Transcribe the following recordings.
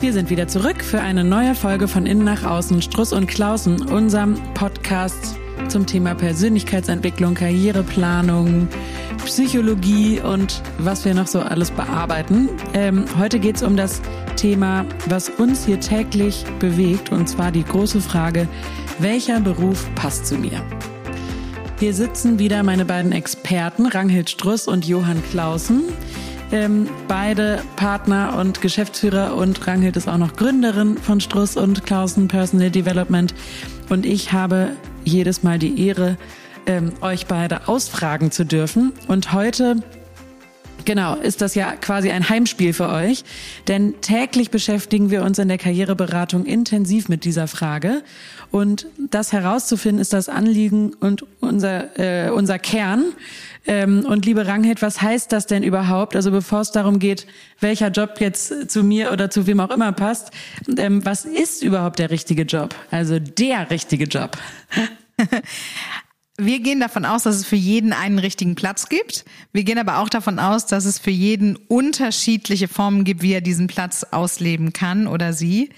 Wir sind wieder zurück für eine neue Folge von Innen nach Außen, Struss und Klausen, unserem Podcast zum Thema Persönlichkeitsentwicklung, Karriereplanung, Psychologie und was wir noch so alles bearbeiten. Ähm, heute geht es um das Thema, was uns hier täglich bewegt, und zwar die große Frage, welcher Beruf passt zu mir? Hier sitzen wieder meine beiden Experten, Ranghild Struss und Johann Clausen. Ähm, beide Partner und Geschäftsführer und Ranghild ist auch noch Gründerin von Struss und Clausen Personal Development. Und ich habe jedes Mal die Ehre, ähm, euch beide ausfragen zu dürfen. Und heute Genau, ist das ja quasi ein Heimspiel für euch, denn täglich beschäftigen wir uns in der Karriereberatung intensiv mit dieser Frage und das herauszufinden ist das Anliegen und unser äh, unser Kern. Ähm, und liebe Ranghild, was heißt das denn überhaupt? Also bevor es darum geht, welcher Job jetzt zu mir oder zu wem auch immer passt, ähm, was ist überhaupt der richtige Job? Also der richtige Job. Wir gehen davon aus, dass es für jeden einen richtigen Platz gibt. Wir gehen aber auch davon aus, dass es für jeden unterschiedliche Formen gibt, wie er diesen Platz ausleben kann oder sie.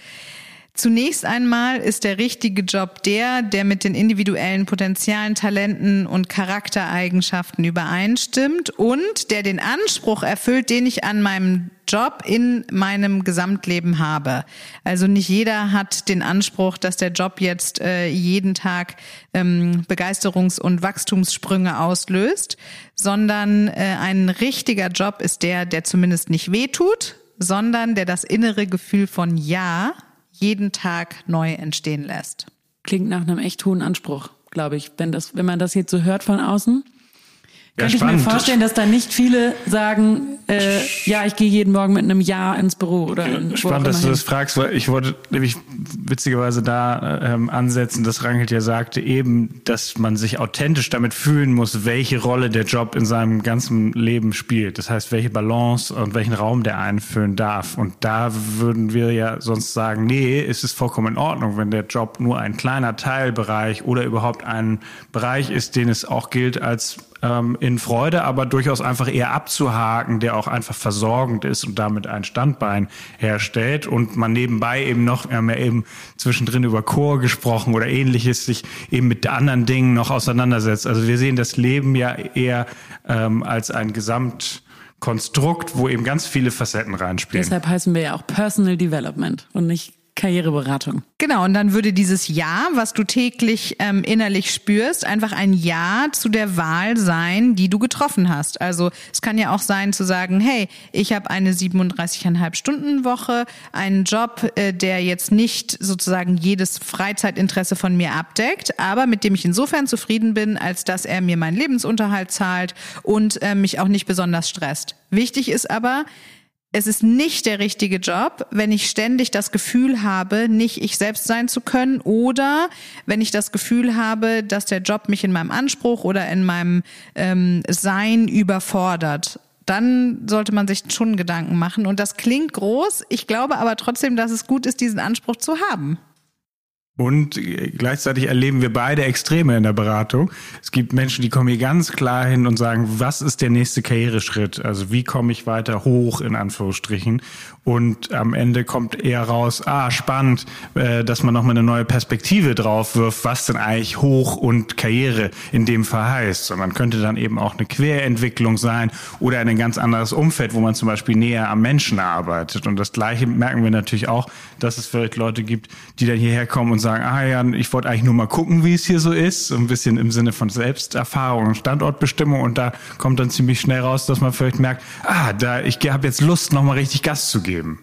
Zunächst einmal ist der richtige Job der, der mit den individuellen Potenzialen, Talenten und Charaktereigenschaften übereinstimmt und der den Anspruch erfüllt, den ich an meinem Job in meinem Gesamtleben habe. Also nicht jeder hat den Anspruch, dass der Job jetzt äh, jeden Tag ähm, Begeisterungs- und Wachstumssprünge auslöst, sondern äh, ein richtiger Job ist der, der zumindest nicht wehtut, sondern der das innere Gefühl von Ja jeden Tag neu entstehen lässt. Klingt nach einem echt hohen Anspruch, glaube ich, wenn das, wenn man das jetzt so hört von außen. Ja, Könnte spannend. ich mir vorstellen, dass da nicht viele sagen, äh, ja, ich gehe jeden Morgen mit einem Ja ins Büro oder in, Spannend, dass du das fragst, weil ich wollte nämlich witzigerweise da ähm, ansetzen, dass Rangelt ja sagte eben, dass man sich authentisch damit fühlen muss, welche Rolle der Job in seinem ganzen Leben spielt. Das heißt, welche Balance und welchen Raum der einfüllen darf. Und da würden wir ja sonst sagen, nee, es ist vollkommen in Ordnung, wenn der Job nur ein kleiner Teilbereich oder überhaupt ein Bereich ist, den es auch gilt als ähm, in Freude, aber durchaus einfach eher abzuhaken, der auch einfach versorgend ist und damit ein Standbein herstellt und man nebenbei eben noch, wir haben ja eben zwischendrin über Chor gesprochen oder ähnliches, sich eben mit anderen Dingen noch auseinandersetzt. Also wir sehen das Leben ja eher ähm, als ein Gesamtkonstrukt, wo eben ganz viele Facetten reinspielen. Deshalb heißen wir ja auch Personal Development und nicht Karriereberatung. Genau, und dann würde dieses Ja, was du täglich ähm, innerlich spürst, einfach ein Ja zu der Wahl sein, die du getroffen hast. Also es kann ja auch sein zu sagen, hey, ich habe eine 37,5 Stunden Woche, einen Job, äh, der jetzt nicht sozusagen jedes Freizeitinteresse von mir abdeckt, aber mit dem ich insofern zufrieden bin, als dass er mir meinen Lebensunterhalt zahlt und äh, mich auch nicht besonders stresst. Wichtig ist aber, es ist nicht der richtige Job, wenn ich ständig das Gefühl habe, nicht ich selbst sein zu können oder wenn ich das Gefühl habe, dass der Job mich in meinem Anspruch oder in meinem ähm, Sein überfordert. Dann sollte man sich schon Gedanken machen. Und das klingt groß. Ich glaube aber trotzdem, dass es gut ist, diesen Anspruch zu haben. Und gleichzeitig erleben wir beide Extreme in der Beratung. Es gibt Menschen, die kommen hier ganz klar hin und sagen, was ist der nächste Karriereschritt? Also wie komme ich weiter hoch in Anführungsstrichen? Und am Ende kommt eher raus, ah, spannend, äh, dass man nochmal eine neue Perspektive drauf wirft, was denn eigentlich Hoch und Karriere in dem Fall heißt. Und man könnte dann eben auch eine Querentwicklung sein oder ein ganz anderes Umfeld, wo man zum Beispiel näher am Menschen arbeitet. Und das Gleiche merken wir natürlich auch, dass es vielleicht Leute gibt, die dann hierher kommen und sagen, ah ja, ich wollte eigentlich nur mal gucken, wie es hier so ist, so ein bisschen im Sinne von Selbsterfahrung und Standortbestimmung und da kommt dann ziemlich schnell raus, dass man vielleicht merkt, ah, da ich habe jetzt Lust, nochmal richtig Gas zu geben.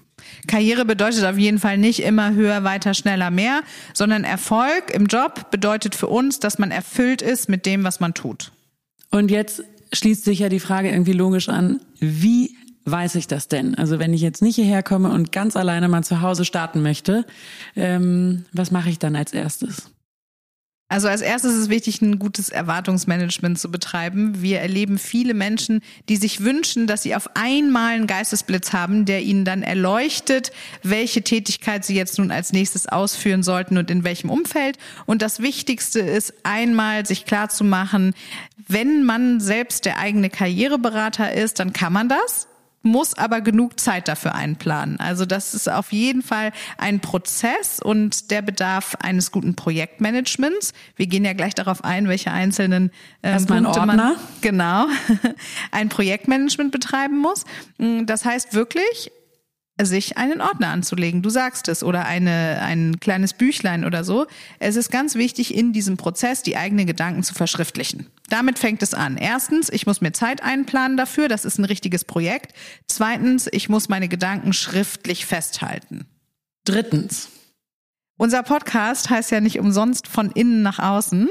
Karriere bedeutet auf jeden Fall nicht immer höher, weiter, schneller, mehr, sondern Erfolg im Job bedeutet für uns, dass man erfüllt ist mit dem, was man tut. Und jetzt schließt sich ja die Frage irgendwie logisch an, wie weiß ich das denn? Also wenn ich jetzt nicht hierher komme und ganz alleine mal zu Hause starten möchte, ähm, was mache ich dann als erstes? Also als erstes ist es wichtig, ein gutes Erwartungsmanagement zu betreiben. Wir erleben viele Menschen, die sich wünschen, dass sie auf einmal einen Geistesblitz haben, der ihnen dann erleuchtet, welche Tätigkeit sie jetzt nun als nächstes ausführen sollten und in welchem Umfeld. Und das Wichtigste ist einmal sich klar zu machen, wenn man selbst der eigene Karriereberater ist, dann kann man das muss aber genug Zeit dafür einplanen. Also das ist auf jeden Fall ein Prozess und der bedarf eines guten Projektmanagements. Wir gehen ja gleich darauf ein, welche einzelnen äh, Punkte Ordner. man genau ein Projektmanagement betreiben muss. Das heißt wirklich sich einen Ordner anzulegen. Du sagst es oder eine, ein kleines Büchlein oder so. Es ist ganz wichtig, in diesem Prozess die eigenen Gedanken zu verschriftlichen. Damit fängt es an. Erstens, ich muss mir Zeit einplanen dafür. Das ist ein richtiges Projekt. Zweitens, ich muss meine Gedanken schriftlich festhalten. Drittens. Unser Podcast heißt ja nicht umsonst von innen nach außen.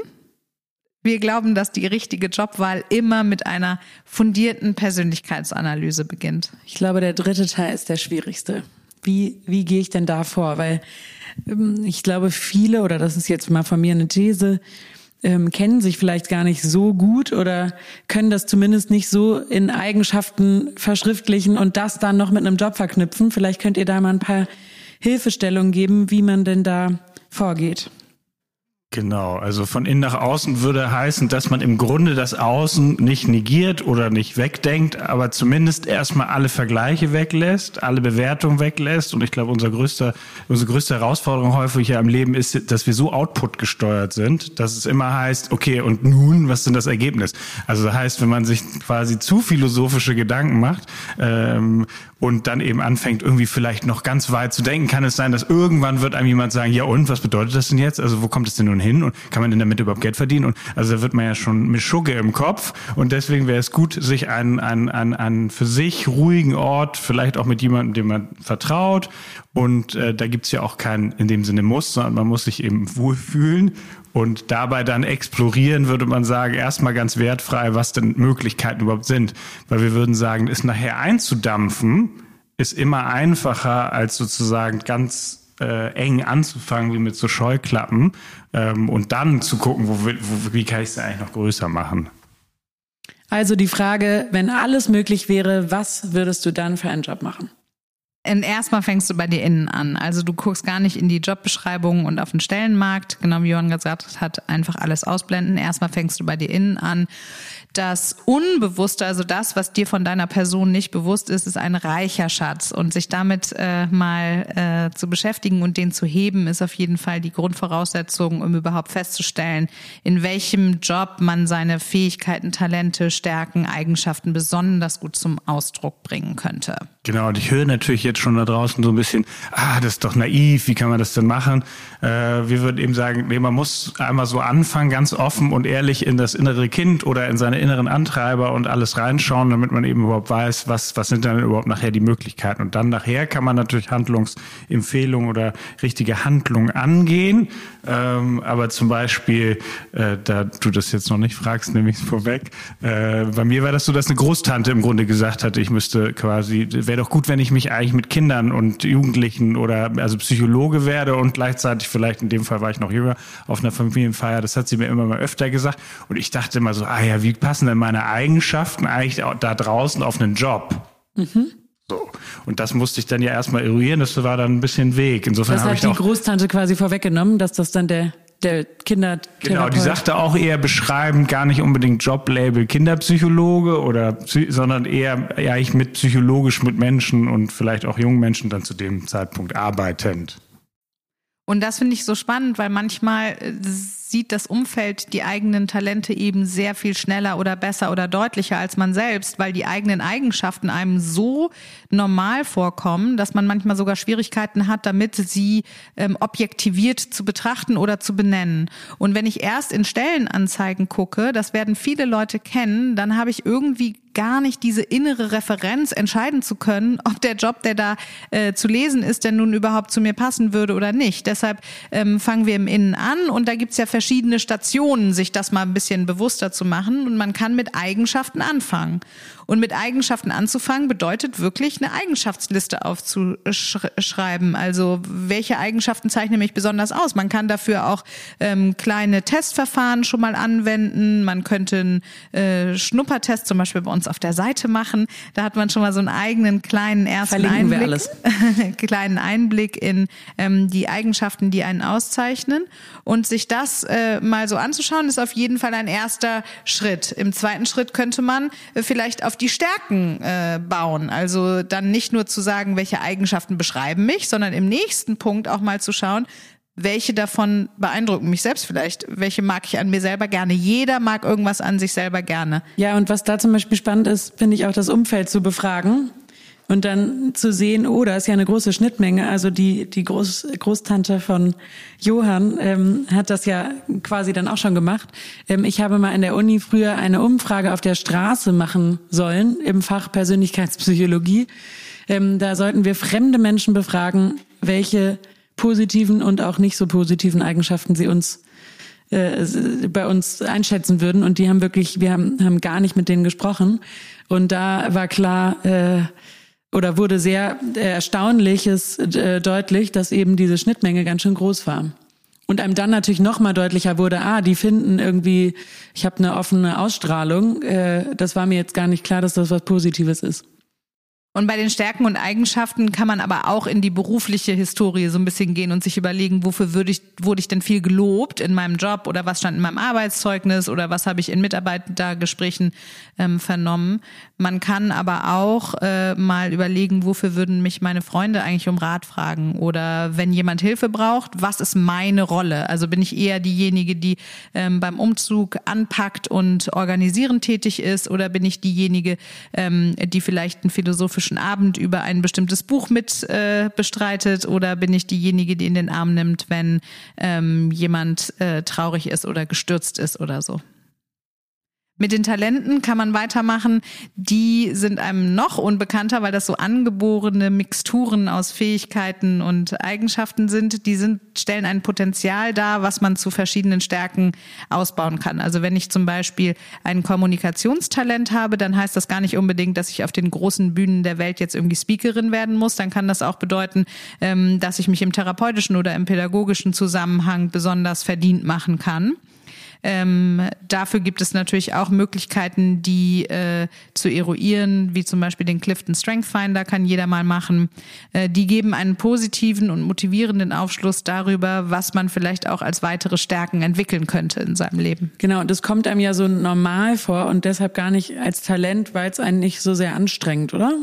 Wir glauben, dass die richtige Jobwahl immer mit einer fundierten Persönlichkeitsanalyse beginnt. Ich glaube, der dritte Teil ist der schwierigste. Wie, wie gehe ich denn da vor? Weil ähm, ich glaube, viele, oder das ist jetzt mal von mir eine These, ähm, kennen sich vielleicht gar nicht so gut oder können das zumindest nicht so in Eigenschaften verschriftlichen und das dann noch mit einem Job verknüpfen. Vielleicht könnt ihr da mal ein paar Hilfestellungen geben, wie man denn da vorgeht. Genau, also von innen nach außen würde heißen, dass man im Grunde das Außen nicht negiert oder nicht wegdenkt, aber zumindest erstmal alle Vergleiche weglässt, alle Bewertungen weglässt. Und ich glaube, unser größter, unsere größte Herausforderung häufig hier am Leben ist, dass wir so Output gesteuert sind, dass es immer heißt, okay, und nun, was denn das Ergebnis? Also das heißt, wenn man sich quasi zu philosophische Gedanken macht ähm, und dann eben anfängt, irgendwie vielleicht noch ganz weit zu denken, kann es sein, dass irgendwann wird einem jemand sagen, ja und, was bedeutet das denn jetzt? Also wo kommt es denn nun hin und kann man denn damit überhaupt Geld verdienen? Und also da wird man ja schon mit Schugge im Kopf und deswegen wäre es gut, sich einen, einen, einen, einen für sich ruhigen Ort, vielleicht auch mit jemandem, dem man vertraut und äh, da gibt's ja auch keinen in dem Sinne Muss, sondern man muss sich eben wohlfühlen und dabei dann explorieren, würde man sagen, erstmal ganz wertfrei, was denn Möglichkeiten überhaupt sind. Weil wir würden sagen, ist nachher einzudampfen, ist immer einfacher, als sozusagen ganz äh, eng anzufangen, wie mit so Scheuklappen, ähm, und dann zu gucken, wo, wo, wie kann ich es eigentlich noch größer machen. Also die Frage, wenn alles möglich wäre, was würdest du dann für einen Job machen? Erstmal fängst du bei dir innen an. Also du guckst gar nicht in die Jobbeschreibung und auf den Stellenmarkt, genau wie Johann gesagt hat, einfach alles ausblenden. Erstmal fängst du bei dir innen an das Unbewusste, also das, was dir von deiner Person nicht bewusst ist, ist ein reicher Schatz. Und sich damit äh, mal äh, zu beschäftigen und den zu heben, ist auf jeden Fall die Grundvoraussetzung, um überhaupt festzustellen, in welchem Job man seine Fähigkeiten, Talente, Stärken, Eigenschaften besonders gut zum Ausdruck bringen könnte. Genau, und ich höre natürlich jetzt schon da draußen so ein bisschen, ah, das ist doch naiv, wie kann man das denn machen? Äh, wir würden eben sagen, nee, man muss einmal so anfangen, ganz offen und ehrlich in das innere Kind oder in seine inneren Antreiber und alles reinschauen, damit man eben überhaupt weiß, was, was sind dann überhaupt nachher die Möglichkeiten. Und dann nachher kann man natürlich Handlungsempfehlungen oder richtige Handlungen angehen. Ähm, aber zum Beispiel, äh, da du das jetzt noch nicht fragst, nehme ich es vorweg. Äh, bei mir war das so, dass eine Großtante im Grunde gesagt hatte, ich müsste quasi, wäre doch gut, wenn ich mich eigentlich mit Kindern und Jugendlichen oder also Psychologe werde und gleichzeitig vielleicht, in dem Fall war ich noch jünger, auf einer Familienfeier, das hat sie mir immer mal öfter gesagt. Und ich dachte immer so, ah ja, wie passen denn meine Eigenschaften eigentlich da draußen auf einen Job? Mhm. So. Und das musste ich dann ja erstmal eruieren, das war dann ein bisschen Weg. Insofern das hat ich die Großtante quasi vorweggenommen, dass das dann der der Kinder Genau, die sagte auch eher beschreibend gar nicht unbedingt Joblabel Kinderpsychologe oder sondern eher ja ich mit psychologisch mit Menschen und vielleicht auch jungen Menschen dann zu dem Zeitpunkt arbeitend. Und das finde ich so spannend, weil manchmal äh, sieht das Umfeld die eigenen Talente eben sehr viel schneller oder besser oder deutlicher als man selbst, weil die eigenen Eigenschaften einem so normal vorkommen, dass man manchmal sogar Schwierigkeiten hat, damit sie ähm, objektiviert zu betrachten oder zu benennen. Und wenn ich erst in Stellenanzeigen gucke, das werden viele Leute kennen, dann habe ich irgendwie gar nicht diese innere Referenz entscheiden zu können, ob der Job, der da äh, zu lesen ist, denn nun überhaupt zu mir passen würde oder nicht. Deshalb ähm, fangen wir im Innen an und da gibt's ja verschiedene Stationen, sich das mal ein bisschen bewusster zu machen und man kann mit Eigenschaften anfangen. Und mit Eigenschaften anzufangen bedeutet wirklich eine Eigenschaftsliste aufzuschreiben. Also welche Eigenschaften zeichnen mich besonders aus? Man kann dafür auch ähm, kleine Testverfahren schon mal anwenden. Man könnte einen äh, Schnuppertest zum Beispiel bei uns auf der Seite machen. Da hat man schon mal so einen eigenen kleinen ersten Verlinken Einblick, alles. kleinen Einblick in ähm, die Eigenschaften, die einen auszeichnen. Und sich das äh, mal so anzuschauen, ist auf jeden Fall ein erster Schritt. Im zweiten Schritt könnte man äh, vielleicht auf die Stärken äh, bauen. Also dann nicht nur zu sagen, welche Eigenschaften beschreiben mich, sondern im nächsten Punkt auch mal zu schauen, welche davon beeindrucken mich selbst vielleicht? Welche mag ich an mir selber gerne? Jeder mag irgendwas an sich selber gerne. Ja, und was da zum Beispiel spannend ist, finde ich auch das Umfeld zu befragen und dann zu sehen, oh, da ist ja eine große Schnittmenge. Also die, die Groß, Großtante von Johann ähm, hat das ja quasi dann auch schon gemacht. Ähm, ich habe mal in der Uni früher eine Umfrage auf der Straße machen sollen im Fach Persönlichkeitspsychologie. Ähm, da sollten wir fremde Menschen befragen, welche positiven und auch nicht so positiven Eigenschaften sie uns äh, bei uns einschätzen würden. Und die haben wirklich, wir haben, haben gar nicht mit denen gesprochen. Und da war klar, äh, oder wurde sehr äh, erstaunliches äh, deutlich, dass eben diese Schnittmenge ganz schön groß war. Und einem dann natürlich noch mal deutlicher wurde, ah, die finden irgendwie, ich habe eine offene Ausstrahlung. Äh, das war mir jetzt gar nicht klar, dass das was Positives ist. Und bei den Stärken und Eigenschaften kann man aber auch in die berufliche Historie so ein bisschen gehen und sich überlegen, wofür würde ich, wurde ich denn viel gelobt in meinem Job oder was stand in meinem Arbeitszeugnis oder was habe ich in Mitarbeitergesprächen ähm, vernommen. Man kann aber auch äh, mal überlegen, wofür würden mich meine Freunde eigentlich um Rat fragen oder wenn jemand Hilfe braucht, was ist meine Rolle? Also bin ich eher diejenige, die ähm, beim Umzug anpackt und organisierend tätig ist oder bin ich diejenige, ähm, die vielleicht einen philosophischen Abend über ein bestimmtes Buch mit äh, bestreitet oder bin ich diejenige, die in den Arm nimmt, wenn ähm, jemand äh, traurig ist oder gestürzt ist oder so? Mit den Talenten kann man weitermachen. Die sind einem noch unbekannter, weil das so angeborene Mixturen aus Fähigkeiten und Eigenschaften sind. Die sind, stellen ein Potenzial dar, was man zu verschiedenen Stärken ausbauen kann. Also wenn ich zum Beispiel ein Kommunikationstalent habe, dann heißt das gar nicht unbedingt, dass ich auf den großen Bühnen der Welt jetzt irgendwie Speakerin werden muss. Dann kann das auch bedeuten, ähm, dass ich mich im therapeutischen oder im pädagogischen Zusammenhang besonders verdient machen kann. Ähm, dafür gibt es natürlich auch Möglichkeiten, die äh, zu eruieren, wie zum Beispiel den Clifton Strength Finder kann jeder mal machen. Äh, die geben einen positiven und motivierenden Aufschluss darüber, was man vielleicht auch als weitere Stärken entwickeln könnte in seinem Leben. Genau, und das kommt einem ja so normal vor und deshalb gar nicht als Talent, weil es einen nicht so sehr anstrengt, oder?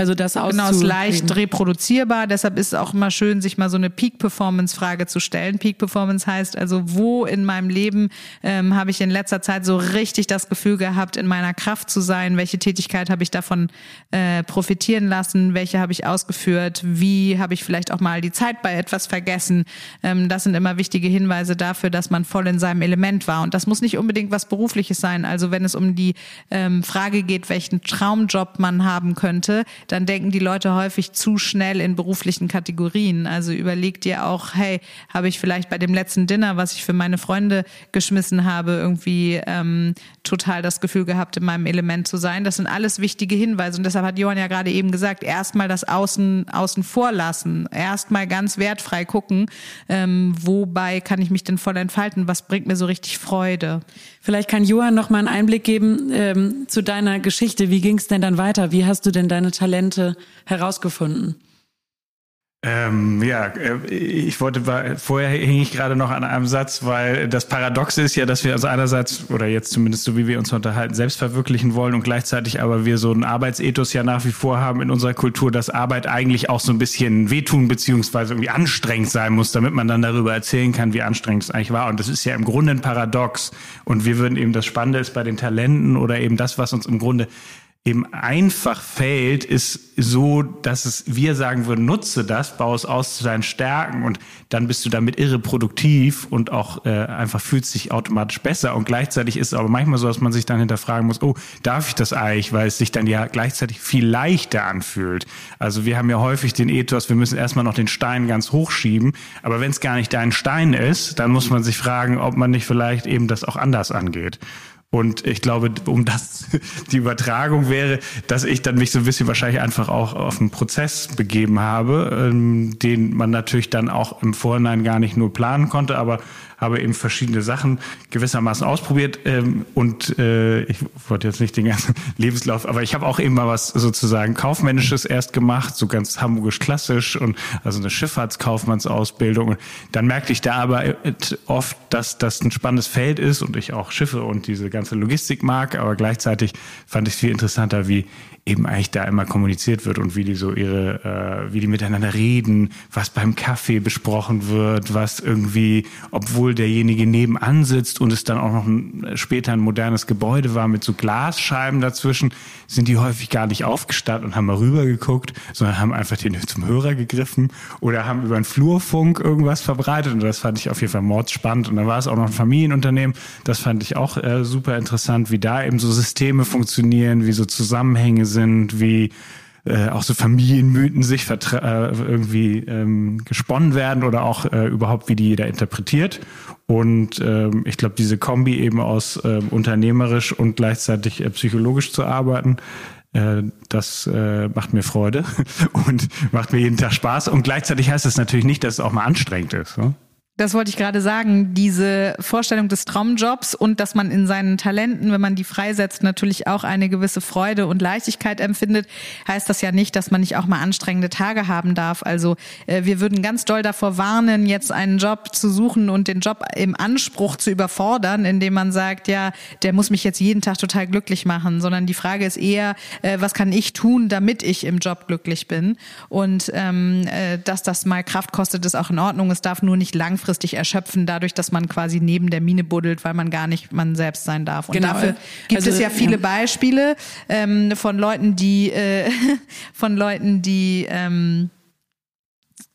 Also das Genau, ist leicht reproduzierbar. Deshalb ist es auch immer schön, sich mal so eine Peak-Performance-Frage zu stellen. Peak-Performance heißt also, wo in meinem Leben ähm, habe ich in letzter Zeit so richtig das Gefühl gehabt, in meiner Kraft zu sein? Welche Tätigkeit habe ich davon äh, profitieren lassen? Welche habe ich ausgeführt? Wie habe ich vielleicht auch mal die Zeit bei etwas vergessen? Ähm, das sind immer wichtige Hinweise dafür, dass man voll in seinem Element war. Und das muss nicht unbedingt was Berufliches sein. Also wenn es um die ähm, Frage geht, welchen Traumjob man haben könnte, dann denken die Leute häufig zu schnell in beruflichen Kategorien. Also überleg dir auch, hey, habe ich vielleicht bei dem letzten Dinner, was ich für meine Freunde geschmissen habe, irgendwie ähm, total das Gefühl gehabt, in meinem Element zu sein. Das sind alles wichtige Hinweise. Und deshalb hat Johann ja gerade eben gesagt, erstmal das Außen, außen vor lassen. Erstmal ganz wertfrei gucken, ähm, wobei kann ich mich denn voll entfalten? Was bringt mir so richtig Freude? Vielleicht kann Johann noch mal einen Einblick geben ähm, zu deiner Geschichte. Wie ging es denn dann weiter? Wie hast du denn deine Talente herausgefunden? Ähm, ja, äh, ich wollte, vorher hing ich gerade noch an einem Satz, weil das Paradox ist ja, dass wir uns einerseits, oder jetzt zumindest so wie wir uns unterhalten, selbst verwirklichen wollen und gleichzeitig aber wir so ein Arbeitsethos ja nach wie vor haben in unserer Kultur, dass Arbeit eigentlich auch so ein bisschen wehtun beziehungsweise irgendwie anstrengend sein muss, damit man dann darüber erzählen kann, wie anstrengend es eigentlich war. Und das ist ja im Grunde ein Paradox. Und wir würden eben das Spannende ist bei den Talenten oder eben das, was uns im Grunde eben einfach fällt, ist so, dass es wir sagen würden, nutze das, baue es aus zu deinen Stärken und dann bist du damit irre produktiv und auch äh, einfach fühlt sich automatisch besser. Und gleichzeitig ist es aber manchmal so, dass man sich dann hinterfragen muss, oh, darf ich das eigentlich, weil es sich dann ja gleichzeitig viel leichter anfühlt. Also wir haben ja häufig den Ethos, wir müssen erstmal noch den Stein ganz hochschieben, aber wenn es gar nicht dein Stein ist, dann muss man sich fragen, ob man nicht vielleicht eben das auch anders angeht. Und ich glaube, um das die Übertragung wäre, dass ich dann mich so ein bisschen wahrscheinlich einfach auch auf einen Prozess begeben habe, ähm, den man natürlich dann auch im Vorhinein gar nicht nur planen konnte, aber habe eben verschiedene Sachen gewissermaßen ausprobiert ähm, und äh, ich wollte jetzt nicht den ganzen Lebenslauf, aber ich habe auch eben mal was sozusagen kaufmännisches erst gemacht, so ganz hamburgisch klassisch und also eine Schifffahrtskaufmannsausbildung. Dann merkte ich da aber oft, dass das ein spannendes Feld ist und ich auch Schiffe und diese ganze Logistik mag, aber gleichzeitig fand ich es viel interessanter, wie eben eigentlich da immer kommuniziert wird und wie die so ihre, äh, wie die miteinander reden, was beim Kaffee besprochen wird, was irgendwie, obwohl derjenige nebenan sitzt und es dann auch noch ein, später ein modernes Gebäude war mit so Glasscheiben dazwischen, sind die häufig gar nicht aufgestanden und haben mal rübergeguckt, sondern haben einfach den zum Hörer gegriffen oder haben über einen Flurfunk irgendwas verbreitet und das fand ich auf jeden Fall mordsspannend. Und dann war es auch noch ein Familienunternehmen, das fand ich auch äh, super interessant, wie da eben so Systeme funktionieren, wie so Zusammenhänge sind, wie äh, auch so Familienmythen sich äh, irgendwie ähm, gesponnen werden oder auch äh, überhaupt, wie die jeder interpretiert. Und ähm, ich glaube, diese Kombi eben aus ähm, unternehmerisch und gleichzeitig äh, psychologisch zu arbeiten, äh, das äh, macht mir Freude und macht mir jeden Tag Spaß. Und gleichzeitig heißt es natürlich nicht, dass es auch mal anstrengend ist. Ne? Das wollte ich gerade sagen, diese Vorstellung des Traumjobs und dass man in seinen Talenten, wenn man die freisetzt, natürlich auch eine gewisse Freude und Leichtigkeit empfindet, heißt das ja nicht, dass man nicht auch mal anstrengende Tage haben darf. Also äh, wir würden ganz doll davor warnen, jetzt einen Job zu suchen und den Job im Anspruch zu überfordern, indem man sagt, ja, der muss mich jetzt jeden Tag total glücklich machen, sondern die Frage ist eher, äh, was kann ich tun, damit ich im Job glücklich bin? Und ähm, äh, dass das mal Kraft kostet, ist auch in Ordnung. Es darf nur nicht langfristig langfristig erschöpfen, dadurch, dass man quasi neben der Mine buddelt, weil man gar nicht man selbst sein darf. Und genau. dafür gibt also, es ja viele ja. Beispiele ähm, von Leuten, die äh, von Leuten, die ähm,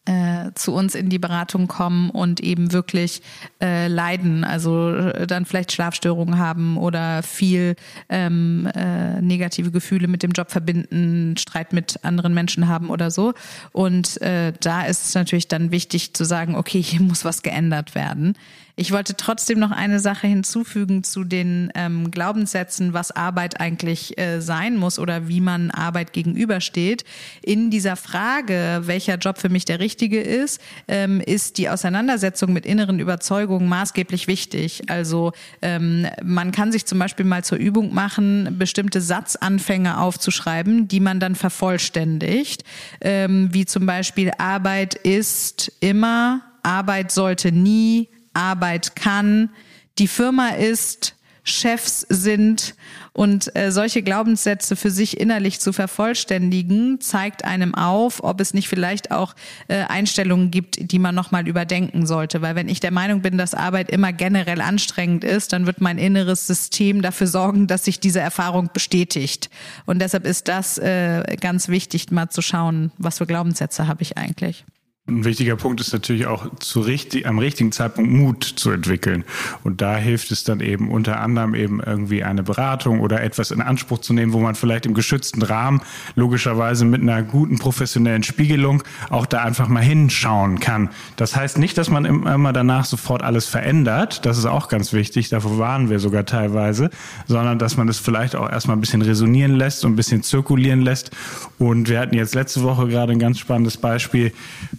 äh, zu uns in die Beratung kommen und eben wirklich äh, leiden, also äh, dann vielleicht Schlafstörungen haben oder viel ähm, äh, negative Gefühle mit dem Job verbinden, Streit mit anderen Menschen haben oder so. Und äh, da ist es natürlich dann wichtig zu sagen, okay, hier muss was geändert werden. Ich wollte trotzdem noch eine Sache hinzufügen zu den ähm, Glaubenssätzen, was Arbeit eigentlich äh, sein muss oder wie man Arbeit gegenübersteht. In dieser Frage, welcher Job für mich der richtige ist, ähm, ist die Auseinandersetzung mit inneren Überzeugungen maßgeblich wichtig. Also ähm, man kann sich zum Beispiel mal zur Übung machen, bestimmte Satzanfänge aufzuschreiben, die man dann vervollständigt, ähm, wie zum Beispiel Arbeit ist immer, Arbeit sollte nie, Arbeit kann, die Firma ist, Chefs sind und äh, solche Glaubenssätze für sich innerlich zu vervollständigen, zeigt einem auf, ob es nicht vielleicht auch äh, Einstellungen gibt, die man nochmal überdenken sollte. Weil wenn ich der Meinung bin, dass Arbeit immer generell anstrengend ist, dann wird mein inneres System dafür sorgen, dass sich diese Erfahrung bestätigt. Und deshalb ist das äh, ganz wichtig, mal zu schauen, was für Glaubenssätze habe ich eigentlich. Ein wichtiger Punkt ist natürlich auch zu richtig, am richtigen Zeitpunkt Mut zu entwickeln. Und da hilft es dann eben unter anderem eben irgendwie eine Beratung oder etwas in Anspruch zu nehmen, wo man vielleicht im geschützten Rahmen logischerweise mit einer guten professionellen Spiegelung auch da einfach mal hinschauen kann. Das heißt nicht, dass man immer danach sofort alles verändert. Das ist auch ganz wichtig. Davor waren wir sogar teilweise, sondern dass man es vielleicht auch erstmal ein bisschen resonieren lässt und ein bisschen zirkulieren lässt. Und wir hatten jetzt letzte Woche gerade ein ganz spannendes Beispiel,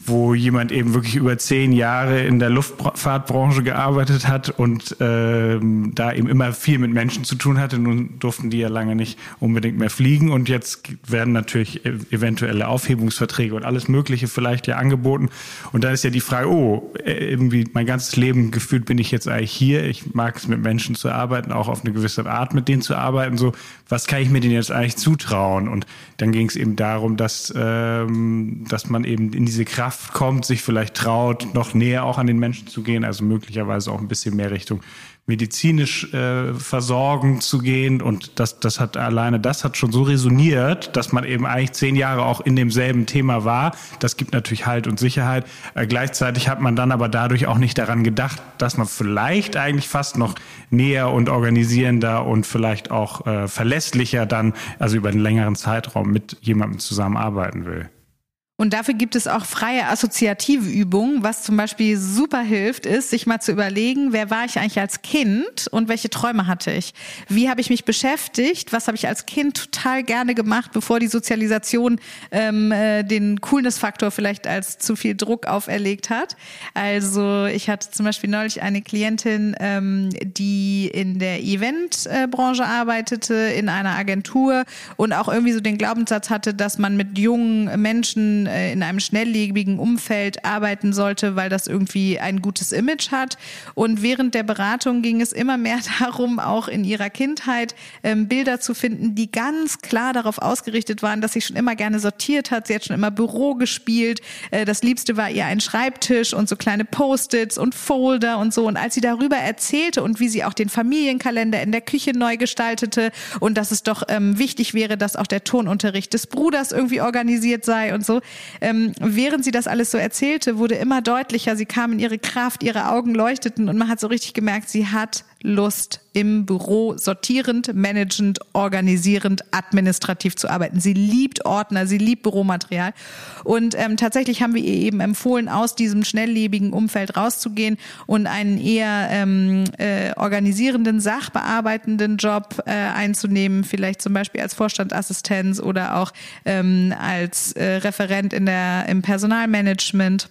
wo wo jemand eben wirklich über zehn Jahre in der Luftfahrtbranche gearbeitet hat und äh, da eben immer viel mit Menschen zu tun hatte. Nun durften die ja lange nicht unbedingt mehr fliegen und jetzt werden natürlich e-, eventuelle Aufhebungsverträge und alles Mögliche vielleicht ja angeboten. Und da ist ja die Frage, oh, äh, irgendwie mein ganzes Leben gefühlt bin ich jetzt eigentlich hier. Ich mag es mit Menschen zu arbeiten, auch auf eine gewisse Art mit denen zu arbeiten. So, was kann ich mir denn jetzt eigentlich zutrauen? Und dann ging es eben darum, dass, ähm, dass man eben in diese Kraft kommt, sich vielleicht traut, noch näher auch an den Menschen zu gehen, also möglicherweise auch ein bisschen mehr Richtung medizinisch äh, versorgen zu gehen. Und das, das hat alleine, das hat schon so resoniert, dass man eben eigentlich zehn Jahre auch in demselben Thema war. Das gibt natürlich Halt und Sicherheit. Äh, gleichzeitig hat man dann aber dadurch auch nicht daran gedacht, dass man vielleicht eigentlich fast noch näher und organisierender und vielleicht auch äh, verlässlicher dann, also über einen längeren Zeitraum mit jemandem zusammenarbeiten will. Und dafür gibt es auch freie assoziative Übungen. Was zum Beispiel super hilft, ist, sich mal zu überlegen, wer war ich eigentlich als Kind und welche Träume hatte ich? Wie habe ich mich beschäftigt? Was habe ich als Kind total gerne gemacht, bevor die Sozialisation ähm, äh, den Coolness-Faktor vielleicht als zu viel Druck auferlegt hat? Also ich hatte zum Beispiel neulich eine Klientin, ähm, die in der Eventbranche arbeitete, in einer Agentur und auch irgendwie so den Glaubenssatz hatte, dass man mit jungen Menschen äh, in einem schnelllebigen Umfeld arbeiten sollte, weil das irgendwie ein gutes Image hat. Und während der Beratung ging es immer mehr darum, auch in ihrer Kindheit ähm, Bilder zu finden, die ganz klar darauf ausgerichtet waren, dass sie schon immer gerne sortiert hat. Sie hat schon immer Büro gespielt. Äh, das Liebste war ihr ein Schreibtisch und so kleine Post-its und Folder und so. Und als sie darüber erzählte und wie sie auch den Familienkalender in der Küche neu gestaltete und dass es doch ähm, wichtig wäre, dass auch der Tonunterricht des Bruders irgendwie organisiert sei und so, ähm, während sie das alles so erzählte, wurde immer deutlicher, sie kam in ihre Kraft, ihre Augen leuchteten und man hat so richtig gemerkt, sie hat Lust im Büro sortierend, managend, organisierend, administrativ zu arbeiten. Sie liebt Ordner, sie liebt Büromaterial. Und ähm, tatsächlich haben wir ihr eben empfohlen, aus diesem schnelllebigen Umfeld rauszugehen und einen eher ähm, äh, organisierenden, sachbearbeitenden Job äh, einzunehmen, vielleicht zum Beispiel als Vorstandsassistenz oder auch ähm, als äh, Referent in der, im Personalmanagement.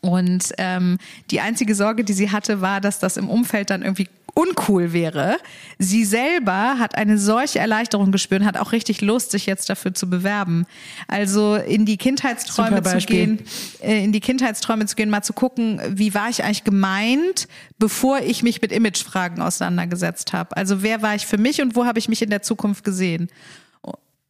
Und ähm, die einzige Sorge, die sie hatte, war, dass das im Umfeld dann irgendwie uncool wäre. Sie selber hat eine solche Erleichterung gespürt und hat auch richtig Lust, sich jetzt dafür zu bewerben. Also in die Kindheitsträume zu gehen, äh, in die Kindheitsträume zu gehen, mal zu gucken, wie war ich eigentlich gemeint, bevor ich mich mit Imagefragen auseinandergesetzt habe. Also wer war ich für mich und wo habe ich mich in der Zukunft gesehen?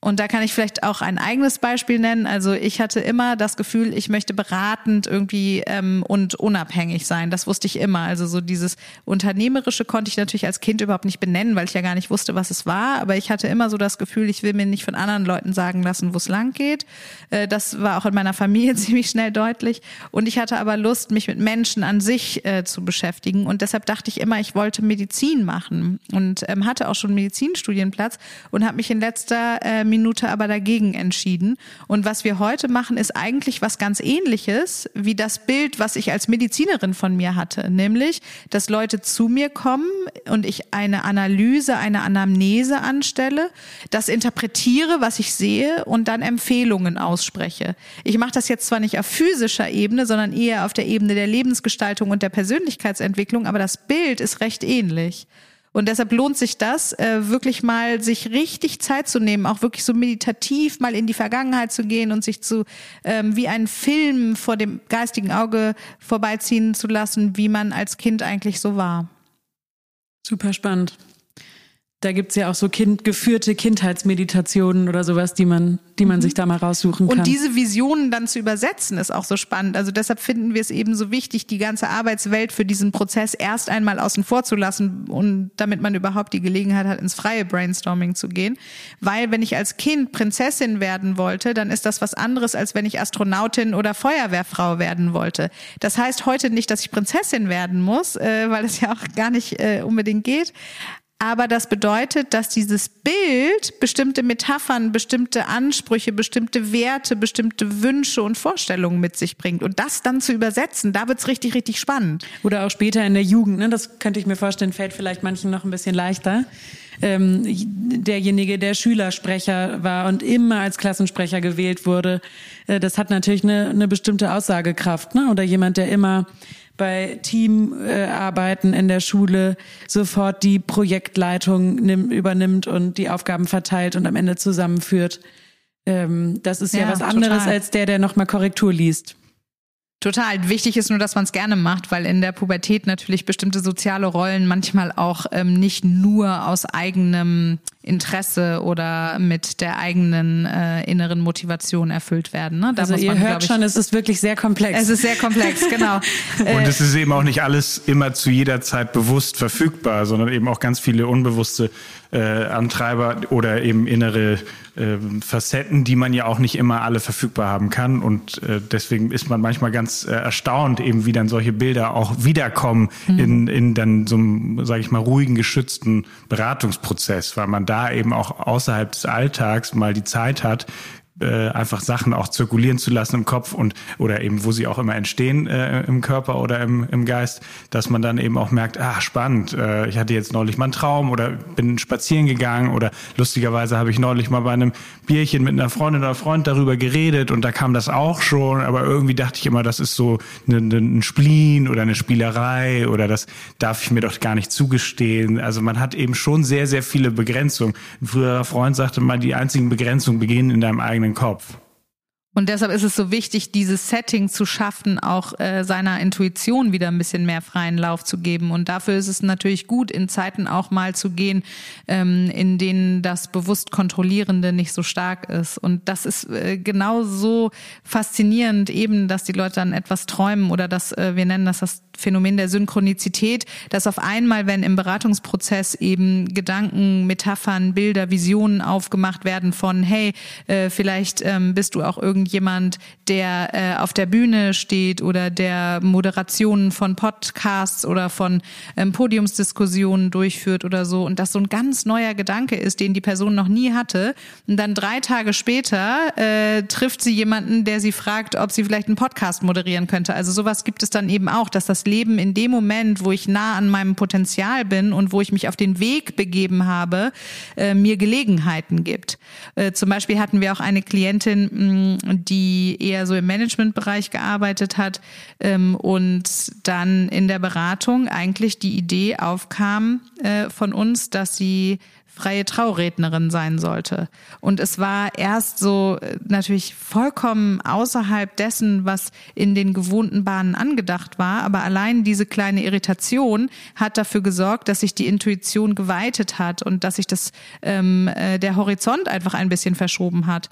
Und da kann ich vielleicht auch ein eigenes Beispiel nennen. Also ich hatte immer das Gefühl, ich möchte beratend irgendwie ähm, und unabhängig sein. Das wusste ich immer. Also so dieses Unternehmerische konnte ich natürlich als Kind überhaupt nicht benennen, weil ich ja gar nicht wusste, was es war. Aber ich hatte immer so das Gefühl, ich will mir nicht von anderen Leuten sagen lassen, wo es lang geht. Äh, das war auch in meiner Familie ziemlich schnell deutlich. Und ich hatte aber Lust, mich mit Menschen an sich äh, zu beschäftigen. Und deshalb dachte ich immer, ich wollte Medizin machen und ähm, hatte auch schon Medizinstudienplatz und habe mich in letzter äh, Minute aber dagegen entschieden. Und was wir heute machen, ist eigentlich was ganz ähnliches wie das Bild, was ich als Medizinerin von mir hatte. Nämlich, dass Leute zu mir kommen und ich eine Analyse, eine Anamnese anstelle, das interpretiere, was ich sehe und dann Empfehlungen ausspreche. Ich mache das jetzt zwar nicht auf physischer Ebene, sondern eher auf der Ebene der Lebensgestaltung und der Persönlichkeitsentwicklung, aber das Bild ist recht ähnlich. Und deshalb lohnt sich das, äh, wirklich mal sich richtig Zeit zu nehmen, auch wirklich so meditativ mal in die Vergangenheit zu gehen und sich zu ähm, wie ein Film vor dem geistigen Auge vorbeiziehen zu lassen, wie man als Kind eigentlich so war. Super spannend. Da gibt's ja auch so kind, geführte Kindheitsmeditationen oder sowas, die man, die man mhm. sich da mal raussuchen kann. Und diese Visionen dann zu übersetzen, ist auch so spannend. Also deshalb finden wir es eben so wichtig, die ganze Arbeitswelt für diesen Prozess erst einmal außen vor zu lassen und damit man überhaupt die Gelegenheit hat, ins freie Brainstorming zu gehen. Weil wenn ich als Kind Prinzessin werden wollte, dann ist das was anderes, als wenn ich Astronautin oder Feuerwehrfrau werden wollte. Das heißt heute nicht, dass ich Prinzessin werden muss, äh, weil es ja auch gar nicht äh, unbedingt geht. Aber das bedeutet, dass dieses Bild bestimmte Metaphern, bestimmte Ansprüche, bestimmte Werte, bestimmte Wünsche und Vorstellungen mit sich bringt. Und das dann zu übersetzen, da wird's richtig, richtig spannend. Oder auch später in der Jugend, ne? das könnte ich mir vorstellen, fällt vielleicht manchen noch ein bisschen leichter. Ähm, derjenige, der Schülersprecher war und immer als Klassensprecher gewählt wurde, äh, das hat natürlich eine, eine bestimmte Aussagekraft. Ne? Oder jemand, der immer bei Teamarbeiten in der Schule sofort die Projektleitung nimm, übernimmt und die Aufgaben verteilt und am Ende zusammenführt. Ähm, das ist ja, ja was anderes total. als der, der nochmal Korrektur liest. Total. Wichtig ist nur, dass man es gerne macht, weil in der Pubertät natürlich bestimmte soziale Rollen manchmal auch ähm, nicht nur aus eigenem Interesse oder mit der eigenen äh, inneren Motivation erfüllt werden. Ne? Da also ihr man, hört ich, schon, es ist wirklich sehr komplex. Es ist sehr komplex, genau. Und es ist eben auch nicht alles immer zu jeder Zeit bewusst verfügbar, sondern eben auch ganz viele unbewusste äh, Antreiber oder eben innere äh, Facetten, die man ja auch nicht immer alle verfügbar haben kann. Und äh, deswegen ist man manchmal ganz äh, erstaunt, eben wie dann solche Bilder auch wiederkommen mhm. in, in dann so einem, sage ich mal, ruhigen, geschützten Beratungsprozess, weil man da eben auch außerhalb des Alltags mal die Zeit hat, äh, einfach Sachen auch zirkulieren zu lassen im Kopf und oder eben wo sie auch immer entstehen äh, im Körper oder im, im Geist, dass man dann eben auch merkt, ah spannend, äh, ich hatte jetzt neulich mal einen Traum oder bin spazieren gegangen oder lustigerweise habe ich neulich mal bei einem Bierchen mit einer Freundin oder Freund darüber geredet und da kam das auch schon, aber irgendwie dachte ich immer, das ist so eine, eine, ein Spleen oder eine Spielerei oder das darf ich mir doch gar nicht zugestehen. Also man hat eben schon sehr, sehr viele Begrenzungen. Ein früherer Freund sagte mal, die einzigen Begrenzungen beginnen in deinem eigenen Kopf. Und deshalb ist es so wichtig, dieses Setting zu schaffen, auch äh, seiner Intuition wieder ein bisschen mehr freien Lauf zu geben. Und dafür ist es natürlich gut, in Zeiten auch mal zu gehen, ähm, in denen das bewusst Kontrollierende nicht so stark ist. Und das ist äh, genau so faszinierend, eben, dass die Leute dann etwas träumen oder dass äh, wir nennen das das Phänomen der Synchronizität, dass auf einmal, wenn im Beratungsprozess eben Gedanken, Metaphern, Bilder, Visionen aufgemacht werden von, hey, äh, vielleicht ähm, bist du auch irgendjemand, der äh, auf der Bühne steht oder der Moderationen von Podcasts oder von ähm, Podiumsdiskussionen durchführt oder so und das so ein ganz neuer Gedanke ist, den die Person noch nie hatte und dann drei Tage später äh, trifft sie jemanden, der sie fragt, ob sie vielleicht einen Podcast moderieren könnte. Also sowas gibt es dann eben auch, dass das Leben in dem Moment, wo ich nah an meinem Potenzial bin und wo ich mich auf den Weg begeben habe, äh, mir Gelegenheiten gibt. Äh, zum Beispiel hatten wir auch eine Klientin, mh, die eher so im Managementbereich gearbeitet hat ähm, und dann in der Beratung eigentlich die Idee aufkam äh, von uns, dass sie freie Traurednerin sein sollte. Und es war erst so äh, natürlich vollkommen außerhalb dessen, was in den gewohnten Bahnen angedacht war. Aber allein diese kleine Irritation hat dafür gesorgt, dass sich die Intuition geweitet hat und dass sich das ähm, äh, der Horizont einfach ein bisschen verschoben hat.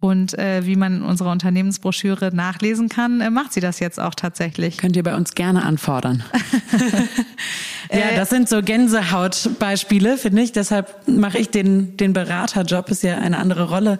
Und äh, wie man in unserer Unternehmensbroschüre nachlesen kann, äh, macht sie das jetzt auch tatsächlich. Könnt ihr bei uns gerne anfordern. ja, das sind so Gänsehautbeispiele, finde ich. Deshalb mache ich den, den Beraterjob, ist ja eine andere Rolle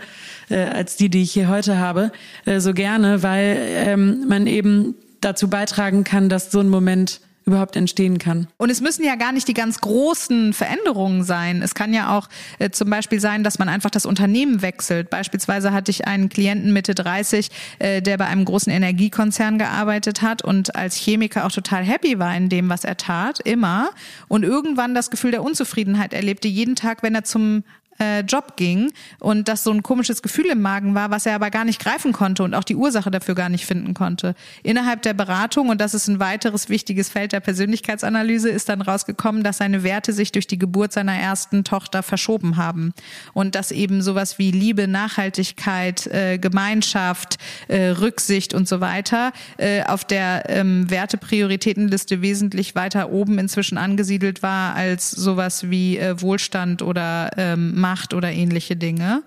äh, als die, die ich hier heute habe, äh, so gerne, weil ähm, man eben dazu beitragen kann, dass so ein Moment überhaupt entstehen kann. Und es müssen ja gar nicht die ganz großen Veränderungen sein. Es kann ja auch äh, zum Beispiel sein, dass man einfach das Unternehmen wechselt. Beispielsweise hatte ich einen Klienten Mitte 30, äh, der bei einem großen Energiekonzern gearbeitet hat und als Chemiker auch total happy war in dem, was er tat, immer. Und irgendwann das Gefühl der Unzufriedenheit erlebte, jeden Tag, wenn er zum äh, Job ging und das so ein komisches Gefühl im Magen war, was er aber gar nicht greifen konnte und auch die Ursache dafür gar nicht finden konnte. Innerhalb der Beratung, und das ist ein weiteres wichtiges Feld der Persönlichkeitsanalyse, ist dann rausgekommen, dass seine Werte sich durch die Geburt seiner ersten Tochter verschoben haben und dass eben sowas wie Liebe, Nachhaltigkeit, äh, Gemeinschaft, äh, Rücksicht und so weiter äh, auf der ähm, Werteprioritätenliste wesentlich weiter oben inzwischen angesiedelt war als sowas wie äh, Wohlstand oder ähm, Macht oder ähnliche Dinge.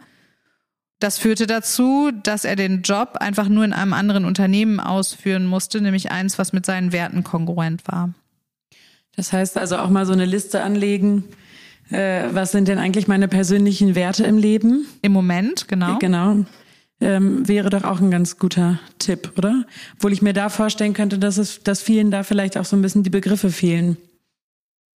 Das führte dazu, dass er den Job einfach nur in einem anderen Unternehmen ausführen musste, nämlich eins, was mit seinen Werten kongruent war. Das heißt also auch mal so eine Liste anlegen. Äh, was sind denn eigentlich meine persönlichen Werte im Leben? Im Moment, genau. Genau. Ähm, wäre doch auch ein ganz guter Tipp, oder? Obwohl ich mir da vorstellen könnte, dass es, dass vielen da vielleicht auch so ein bisschen die Begriffe fehlen.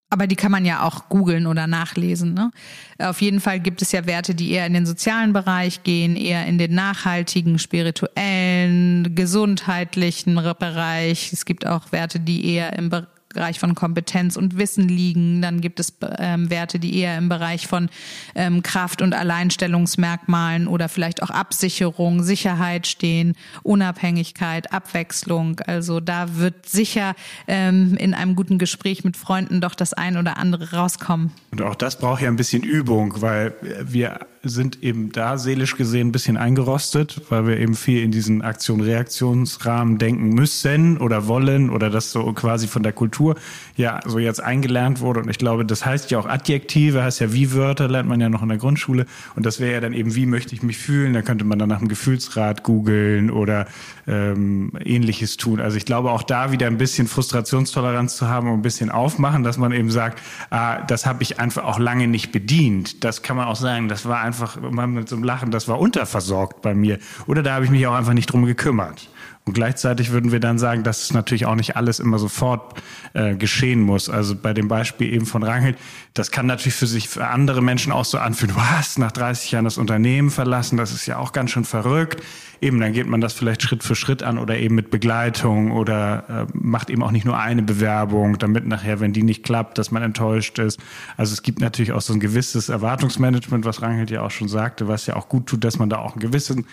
Aber die kann man ja auch googeln oder nachlesen. Ne? Auf jeden Fall gibt es ja Werte, die eher in den sozialen Bereich gehen, eher in den nachhaltigen, spirituellen, gesundheitlichen Bereich. Es gibt auch Werte, die eher im Bereich Bereich von Kompetenz und Wissen liegen. Dann gibt es ähm, Werte, die eher im Bereich von ähm, Kraft- und Alleinstellungsmerkmalen oder vielleicht auch Absicherung, Sicherheit stehen, Unabhängigkeit, Abwechslung. Also da wird sicher ähm, in einem guten Gespräch mit Freunden doch das ein oder andere rauskommen. Und auch das braucht ja ein bisschen Übung, weil wir sind eben da seelisch gesehen ein bisschen eingerostet, weil wir eben viel in diesen Aktion-Reaktionsrahmen denken müssen oder wollen oder das so quasi von der Kultur ja so jetzt eingelernt wurde. Und ich glaube, das heißt ja auch Adjektive, heißt ja wie Wörter, lernt man ja noch in der Grundschule. Und das wäre ja dann eben, wie möchte ich mich fühlen? Da könnte man dann nach einem Gefühlsrat googeln oder ähm, ähnliches tun. Also ich glaube auch da wieder ein bisschen Frustrationstoleranz zu haben und ein bisschen aufmachen, dass man eben sagt, ah, das habe ich einfach auch lange nicht bedient. Das kann man auch sagen, das war einfach mal mit so einem Lachen, das war unterversorgt bei mir. Oder da habe ich mich auch einfach nicht drum gekümmert. Und gleichzeitig würden wir dann sagen, dass es natürlich auch nicht alles immer sofort äh, geschehen muss. Also bei dem Beispiel eben von Rangel, das kann natürlich für sich, für andere Menschen auch so anfühlen, hast nach 30 Jahren das Unternehmen verlassen, das ist ja auch ganz schön verrückt eben, dann geht man das vielleicht Schritt für Schritt an oder eben mit Begleitung oder äh, macht eben auch nicht nur eine Bewerbung, damit nachher, wenn die nicht klappt, dass man enttäuscht ist. Also es gibt natürlich auch so ein gewisses Erwartungsmanagement, was Rangelt ja auch schon sagte, was ja auch gut tut, dass man da auch einen gewissen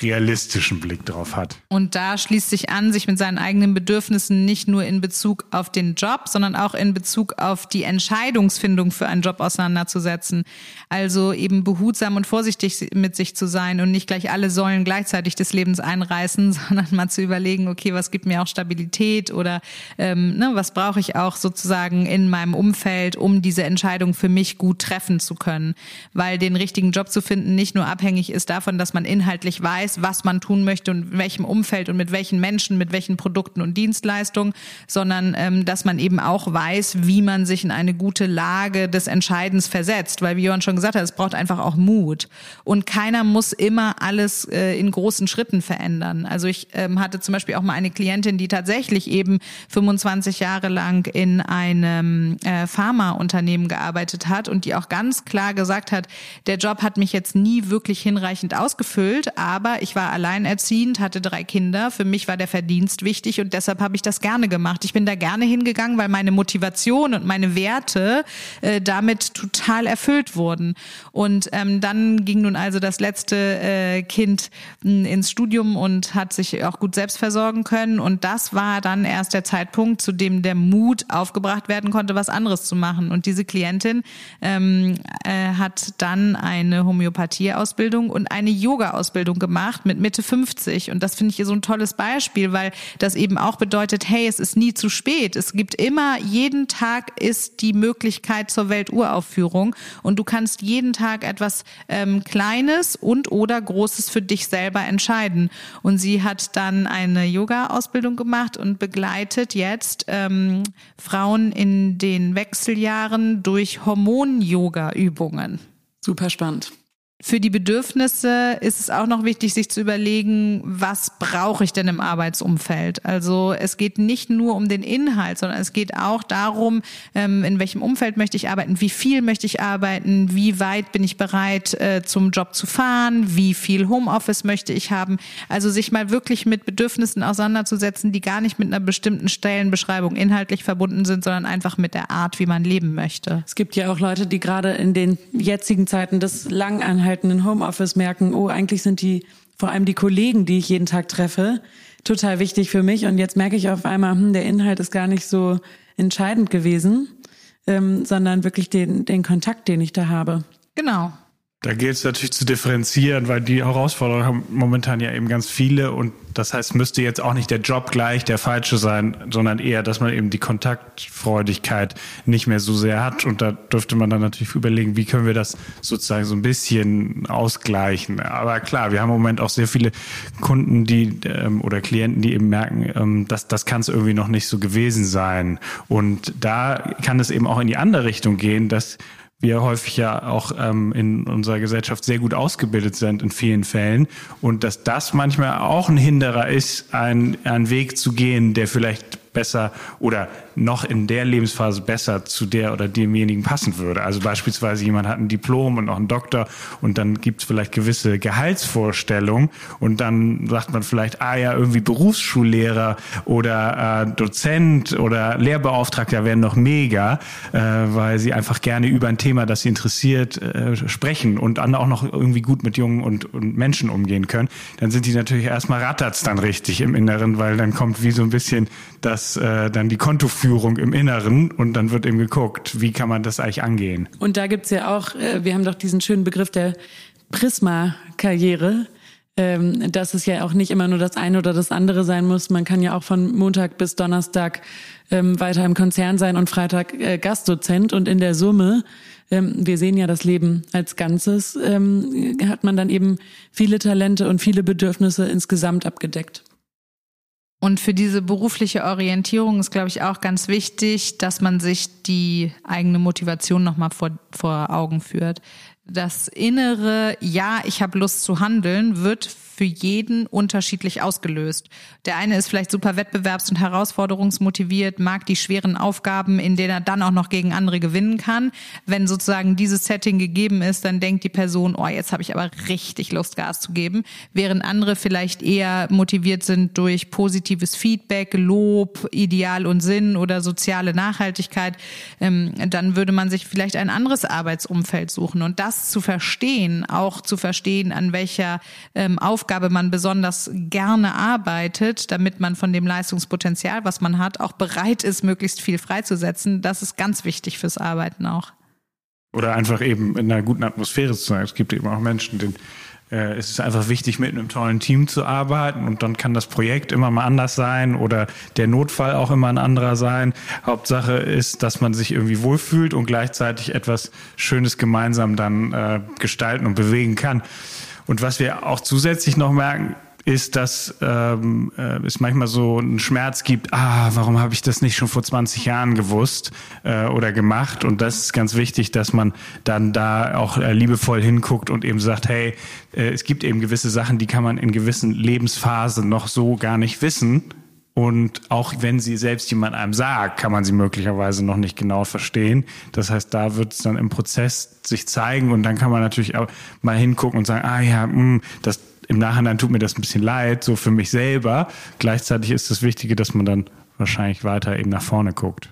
realistischen Blick drauf hat. Und da schließt sich an, sich mit seinen eigenen Bedürfnissen nicht nur in Bezug auf den Job, sondern auch in Bezug auf die Entscheidungsfindung für einen Job auseinanderzusetzen. Also eben behutsam und vorsichtig mit sich zu sein und nicht gleich alle Säulen gleichzeitig des Lebens einreißen, sondern mal zu überlegen, okay, was gibt mir auch Stabilität oder ähm, ne, was brauche ich auch sozusagen in meinem Umfeld, um diese Entscheidung für mich gut treffen zu können. Weil den richtigen Job zu finden nicht nur abhängig ist davon, dass man inhaltlich weiß, was man tun möchte und in welchem Umfeld und mit welchen Menschen, mit welchen Produkten und Dienstleistungen, sondern ähm, dass man eben auch weiß, wie man sich in eine gute Lage des Entscheidens versetzt. Weil wie Johann schon gesagt hat, es braucht einfach auch Mut. Und keiner muss immer alles äh, in großen Schritten verändern. Also ich ähm, hatte zum Beispiel auch mal eine Klientin, die tatsächlich eben 25 Jahre lang in einem äh, Pharmaunternehmen gearbeitet hat und die auch ganz klar gesagt hat, der Job hat mich jetzt nie wirklich hinreichend ausgefüllt, aber ich war alleinerziehend, hatte drei Kinder, für mich war der Verdienst wichtig und deshalb habe ich das gerne gemacht. Ich bin da gerne hingegangen, weil meine Motivation und meine Werte äh, damit total erfüllt wurden. Und ähm, dann ging nun also das letzte äh, Kind ins Studium und hat sich auch gut selbst versorgen können. Und das war dann erst der Zeitpunkt, zu dem der Mut aufgebracht werden konnte, was anderes zu machen. Und diese Klientin ähm, äh, hat dann eine Homöopathie-Ausbildung und eine Yoga-Ausbildung gemacht mit Mitte 50. Und das finde ich so ein tolles Beispiel, weil das eben auch bedeutet, hey, es ist nie zu spät. Es gibt immer, jeden Tag ist die Möglichkeit zur Welturaufführung und du kannst jeden Tag etwas ähm, Kleines und oder Großes für dich selber entscheiden. Und sie hat dann eine Yoga-Ausbildung gemacht und begleitet jetzt ähm, Frauen in den Wechseljahren durch Hormon-Yoga-Übungen. Super spannend. Für die Bedürfnisse ist es auch noch wichtig, sich zu überlegen, was brauche ich denn im Arbeitsumfeld? Also es geht nicht nur um den Inhalt, sondern es geht auch darum, ähm, in welchem Umfeld möchte ich arbeiten, wie viel möchte ich arbeiten, wie weit bin ich bereit äh, zum Job zu fahren, wie viel Homeoffice möchte ich haben. Also sich mal wirklich mit Bedürfnissen auseinanderzusetzen, die gar nicht mit einer bestimmten Stellenbeschreibung inhaltlich verbunden sind, sondern einfach mit der Art, wie man leben möchte. Es gibt ja auch Leute, die gerade in den jetzigen Zeiten des langanhaltenden anhaltenden Homeoffice merken, oh, eigentlich sind die, vor allem die Kollegen, die ich jeden Tag treffe, total wichtig für mich. Und jetzt merke ich auf einmal, hm, der Inhalt ist gar nicht so entscheidend gewesen, ähm, sondern wirklich den, den Kontakt, den ich da habe. Genau. Da gilt es natürlich zu differenzieren, weil die Herausforderungen haben momentan ja eben ganz viele und das heißt, müsste jetzt auch nicht der Job gleich der falsche sein, sondern eher, dass man eben die Kontaktfreudigkeit nicht mehr so sehr hat und da dürfte man dann natürlich überlegen, wie können wir das sozusagen so ein bisschen ausgleichen. Aber klar, wir haben im Moment auch sehr viele Kunden, die ähm, oder Klienten, die eben merken, ähm, dass das kann es irgendwie noch nicht so gewesen sein und da kann es eben auch in die andere Richtung gehen, dass wir häufig ja auch ähm, in unserer Gesellschaft sehr gut ausgebildet sind in vielen Fällen und dass das manchmal auch ein Hinderer ist, einen, einen Weg zu gehen, der vielleicht besser oder noch in der Lebensphase besser zu der oder demjenigen passen würde. Also beispielsweise jemand hat ein Diplom und noch einen Doktor und dann gibt es vielleicht gewisse Gehaltsvorstellungen und dann sagt man vielleicht, ah ja, irgendwie Berufsschullehrer oder äh, Dozent oder Lehrbeauftragter wären noch mega, äh, weil sie einfach gerne über ein Thema, das sie interessiert, äh, sprechen und dann auch noch irgendwie gut mit Jungen und, und Menschen umgehen können. Dann sind die natürlich erstmal rattert's dann richtig im Inneren, weil dann kommt wie so ein bisschen das äh, dann die Kontoführung im Inneren und dann wird eben geguckt, wie kann man das eigentlich angehen. Und da gibt's ja auch, äh, wir haben doch diesen schönen Begriff der Prisma-Karriere ähm, dass es ja auch nicht immer nur das eine oder das andere sein muss. Man kann ja auch von Montag bis Donnerstag ähm, weiter im Konzern sein und Freitag äh, Gastdozent und in der Summe, ähm, wir sehen ja das Leben als Ganzes, ähm, hat man dann eben viele Talente und viele Bedürfnisse insgesamt abgedeckt. Und für diese berufliche Orientierung ist, glaube ich, auch ganz wichtig, dass man sich die eigene Motivation nochmal vor, vor Augen führt. das innere Ja, ich habe Lust zu handeln, wird für jeden unterschiedlich ausgelöst. Der eine ist vielleicht super wettbewerbs- und herausforderungsmotiviert, mag die schweren Aufgaben, in denen er dann auch noch gegen andere gewinnen kann. Wenn sozusagen dieses Setting gegeben ist, dann denkt die Person, oh, jetzt habe ich aber richtig Lust, Gas zu geben. Während andere vielleicht eher motiviert sind durch positives Feedback, Lob, Ideal und Sinn oder soziale Nachhaltigkeit, ähm, dann würde man sich vielleicht ein anderes Arbeitsumfeld suchen. Und das zu verstehen, auch zu verstehen, an welcher ähm, Aufgabe man besonders gerne arbeitet, damit man von dem Leistungspotenzial, was man hat, auch bereit ist, möglichst viel freizusetzen. Das ist ganz wichtig fürs Arbeiten auch. Oder einfach eben in einer guten Atmosphäre zu sein. Es gibt eben auch Menschen, denen äh, es ist einfach wichtig, mit einem tollen Team zu arbeiten und dann kann das Projekt immer mal anders sein oder der Notfall auch immer ein anderer sein. Hauptsache ist, dass man sich irgendwie wohlfühlt und gleichzeitig etwas Schönes gemeinsam dann äh, gestalten und bewegen kann. Und was wir auch zusätzlich noch merken, ist, dass ähm, äh, es manchmal so einen Schmerz gibt, ah, warum habe ich das nicht schon vor 20 Jahren gewusst äh, oder gemacht? Und das ist ganz wichtig, dass man dann da auch äh, liebevoll hinguckt und eben sagt, hey, äh, es gibt eben gewisse Sachen, die kann man in gewissen Lebensphasen noch so gar nicht wissen. Und auch wenn sie selbst jemand einem sagt, kann man sie möglicherweise noch nicht genau verstehen. Das heißt, da wird es dann im Prozess sich zeigen und dann kann man natürlich auch mal hingucken und sagen, ah ja, mh, hm, das im Nachhinein tut mir das ein bisschen leid, so für mich selber. Gleichzeitig ist das Wichtige, dass man dann wahrscheinlich weiter eben nach vorne guckt.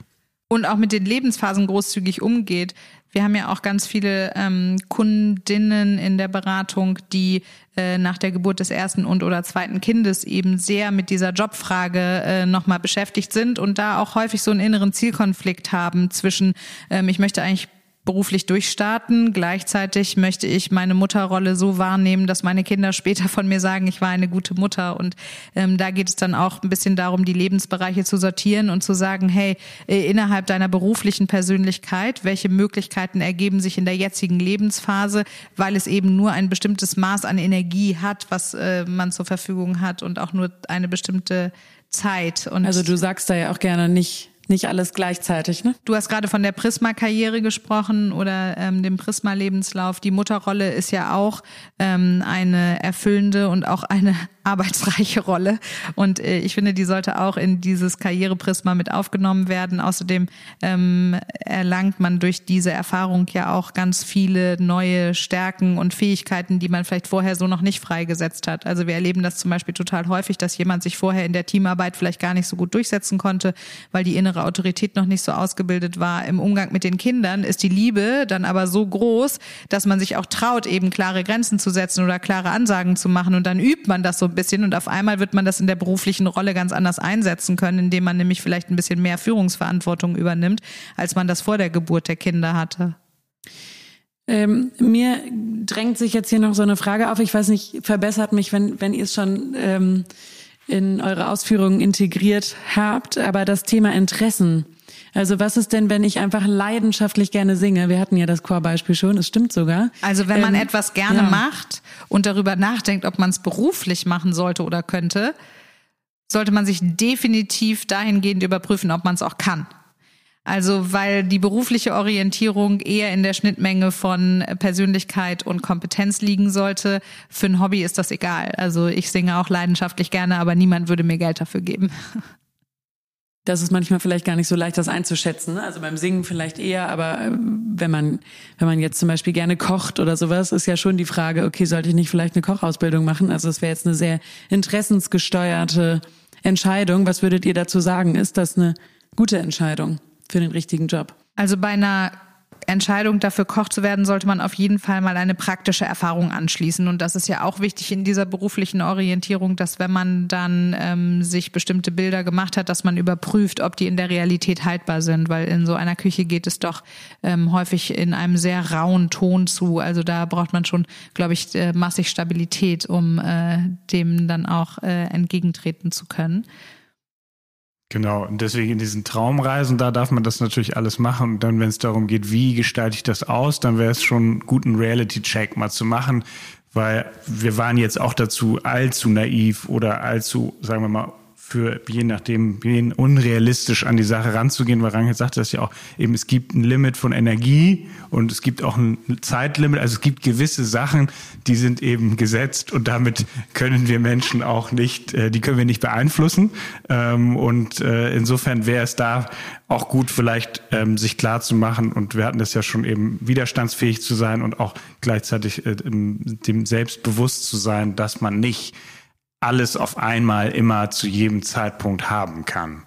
Und auch mit den Lebensphasen großzügig umgeht. Wir haben ja auch ganz viele ähm, Kundinnen in der Beratung, die äh, nach der Geburt des ersten und oder zweiten Kindes eben sehr mit dieser Jobfrage äh, nochmal beschäftigt sind und da auch häufig so einen inneren Zielkonflikt haben zwischen, ähm, ich möchte eigentlich beruflich durchstarten. Gleichzeitig möchte ich meine Mutterrolle so wahrnehmen, dass meine Kinder später von mir sagen, ich war eine gute Mutter. Und ähm, da geht es dann auch ein bisschen darum, die Lebensbereiche zu sortieren und zu sagen, hey, äh, innerhalb deiner beruflichen Persönlichkeit, welche Möglichkeiten ergeben sich in der jetzigen Lebensphase, weil es eben nur ein bestimmtes Maß an Energie hat, was äh, man zur Verfügung hat und auch nur eine bestimmte Zeit. Und also du sagst da ja auch gerne nicht, nicht alles gleichzeitig. Ne? Du hast gerade von der Prisma-Karriere gesprochen oder ähm, dem Prisma-Lebenslauf. Die Mutterrolle ist ja auch ähm, eine erfüllende und auch eine arbeitsreiche Rolle. Und äh, ich finde, die sollte auch in dieses Karriereprisma mit aufgenommen werden. Außerdem ähm, erlangt man durch diese Erfahrung ja auch ganz viele neue Stärken und Fähigkeiten, die man vielleicht vorher so noch nicht freigesetzt hat. Also wir erleben das zum Beispiel total häufig, dass jemand sich vorher in der Teamarbeit vielleicht gar nicht so gut durchsetzen konnte, weil die innere Autorität noch nicht so ausgebildet war. Im Umgang mit den Kindern ist die Liebe dann aber so groß, dass man sich auch traut, eben klare Grenzen zu setzen oder klare Ansagen zu machen. Und dann übt man das so ein bisschen und auf einmal wird man das in der beruflichen Rolle ganz anders einsetzen können, indem man nämlich vielleicht ein bisschen mehr Führungsverantwortung übernimmt, als man das vor der Geburt der Kinder hatte. Ähm, mir drängt sich jetzt hier noch so eine Frage auf. Ich weiß nicht, verbessert mich, wenn, wenn ihr es schon ähm, in eure Ausführungen integriert habt, aber das Thema Interessen. Also was ist denn, wenn ich einfach leidenschaftlich gerne singe? Wir hatten ja das Chorbeispiel schon, es stimmt sogar. Also wenn man ähm, etwas gerne ja. macht und darüber nachdenkt, ob man es beruflich machen sollte oder könnte, sollte man sich definitiv dahingehend überprüfen, ob man es auch kann. Also weil die berufliche Orientierung eher in der Schnittmenge von Persönlichkeit und Kompetenz liegen sollte. Für ein Hobby ist das egal. Also ich singe auch leidenschaftlich gerne, aber niemand würde mir Geld dafür geben. Das ist manchmal vielleicht gar nicht so leicht, das einzuschätzen. Ne? Also beim Singen vielleicht eher, aber äh, wenn man, wenn man jetzt zum Beispiel gerne kocht oder sowas, ist ja schon die Frage, okay, sollte ich nicht vielleicht eine Kochausbildung machen? Also es wäre jetzt eine sehr interessensgesteuerte Entscheidung. Was würdet ihr dazu sagen? Ist das eine gute Entscheidung? für den richtigen Job? Also bei einer Entscheidung dafür Koch zu werden, sollte man auf jeden Fall mal eine praktische Erfahrung anschließen. Und das ist ja auch wichtig in dieser beruflichen Orientierung, dass wenn man dann ähm, sich bestimmte Bilder gemacht hat, dass man überprüft, ob die in der Realität haltbar sind. Weil in so einer Küche geht es doch ähm, häufig in einem sehr rauen Ton zu. Also da braucht man schon, glaube ich, äh, massig Stabilität, um äh, dem dann auch äh, entgegentreten zu können. Genau, und deswegen in diesen Traumreisen, da darf man das natürlich alles machen. Und dann, wenn es darum geht, wie gestalte ich das aus, dann wäre es schon gut, einen Reality-Check mal zu machen, weil wir waren jetzt auch dazu allzu naiv oder allzu, sagen wir mal, für je nachdem, wen unrealistisch an die Sache ranzugehen, weil Rangel sagt das ja auch, eben es gibt ein Limit von Energie und es gibt auch ein Zeitlimit, also es gibt gewisse Sachen, die sind eben gesetzt und damit können wir Menschen auch nicht, äh, die können wir nicht beeinflussen. Ähm, und äh, insofern wäre es da auch gut vielleicht ähm, sich klar zu machen und wir hatten das ja schon eben widerstandsfähig zu sein und auch gleichzeitig äh, dem selbstbewusst zu sein, dass man nicht alles auf einmal immer zu jedem Zeitpunkt haben kann.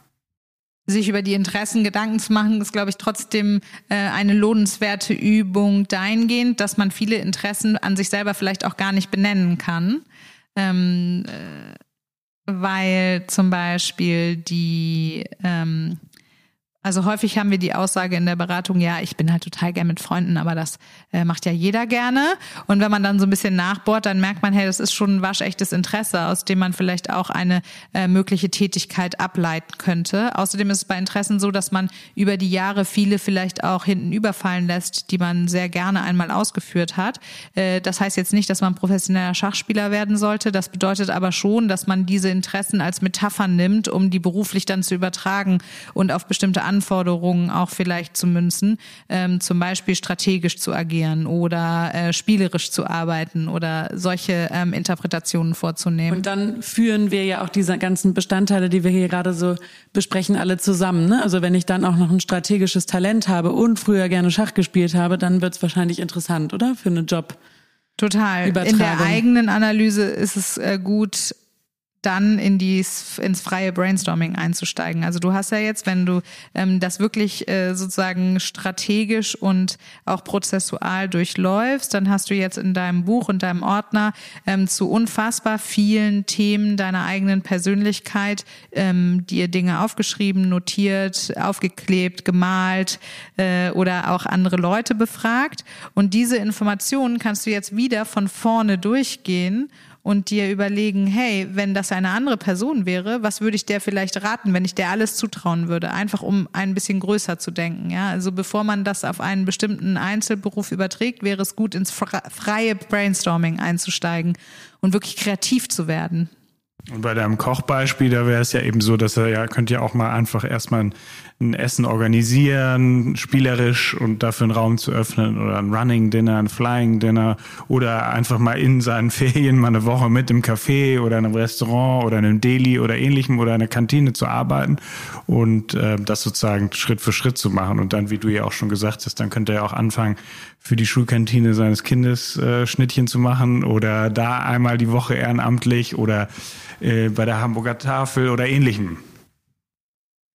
Sich über die Interessen Gedanken zu machen, ist, glaube ich, trotzdem äh, eine lohnenswerte Übung dahingehend, dass man viele Interessen an sich selber vielleicht auch gar nicht benennen kann. Ähm, äh, weil zum Beispiel die ähm, also häufig haben wir die Aussage in der Beratung, ja, ich bin halt total gern mit Freunden, aber das äh, macht ja jeder gerne. Und wenn man dann so ein bisschen nachbohrt, dann merkt man, hey, das ist schon ein waschechtes Interesse, aus dem man vielleicht auch eine äh, mögliche Tätigkeit ableiten könnte. Außerdem ist es bei Interessen so, dass man über die Jahre viele vielleicht auch hinten überfallen lässt, die man sehr gerne einmal ausgeführt hat. Äh, das heißt jetzt nicht, dass man professioneller Schachspieler werden sollte. Das bedeutet aber schon, dass man diese Interessen als Metaphern nimmt, um die beruflich dann zu übertragen und auf bestimmte Anforderungen auch vielleicht zu münzen, ähm, zum Beispiel strategisch zu agieren oder äh, spielerisch zu arbeiten oder solche ähm, Interpretationen vorzunehmen. Und dann führen wir ja auch diese ganzen Bestandteile, die wir hier gerade so besprechen, alle zusammen. Ne? Also wenn ich dann auch noch ein strategisches Talent habe und früher gerne Schach gespielt habe, dann wird es wahrscheinlich interessant, oder? Für einen Job. Total. In der eigenen Analyse ist es äh, gut, dann in die, ins freie Brainstorming einzusteigen. Also du hast ja jetzt, wenn du ähm, das wirklich äh, sozusagen strategisch und auch prozessual durchläufst, dann hast du jetzt in deinem Buch und deinem Ordner ähm, zu unfassbar vielen Themen deiner eigenen Persönlichkeit ähm, dir Dinge aufgeschrieben, notiert, aufgeklebt, gemalt äh, oder auch andere Leute befragt. Und diese Informationen kannst du jetzt wieder von vorne durchgehen und dir überlegen, hey, wenn das eine andere Person wäre, was würde ich der vielleicht raten, wenn ich der alles zutrauen würde? Einfach um ein bisschen größer zu denken. Ja, also bevor man das auf einen bestimmten Einzelberuf überträgt, wäre es gut, ins freie Brainstorming einzusteigen und wirklich kreativ zu werden. Und bei deinem Kochbeispiel, da wäre es ja eben so, dass er ja, könnt ihr auch mal einfach erstmal ein, Essen organisieren, spielerisch und dafür einen Raum zu öffnen oder ein Running Dinner, ein Flying Dinner oder einfach mal in seinen Ferien mal eine Woche mit im Café oder in einem Restaurant oder in einem Deli oder ähnlichem oder in einer Kantine zu arbeiten und äh, das sozusagen Schritt für Schritt zu machen. Und dann, wie du ja auch schon gesagt hast, dann könnte er auch anfangen, für die Schulkantine seines Kindes äh, Schnittchen zu machen oder da einmal die Woche ehrenamtlich oder äh, bei der Hamburger Tafel oder ähnlichem.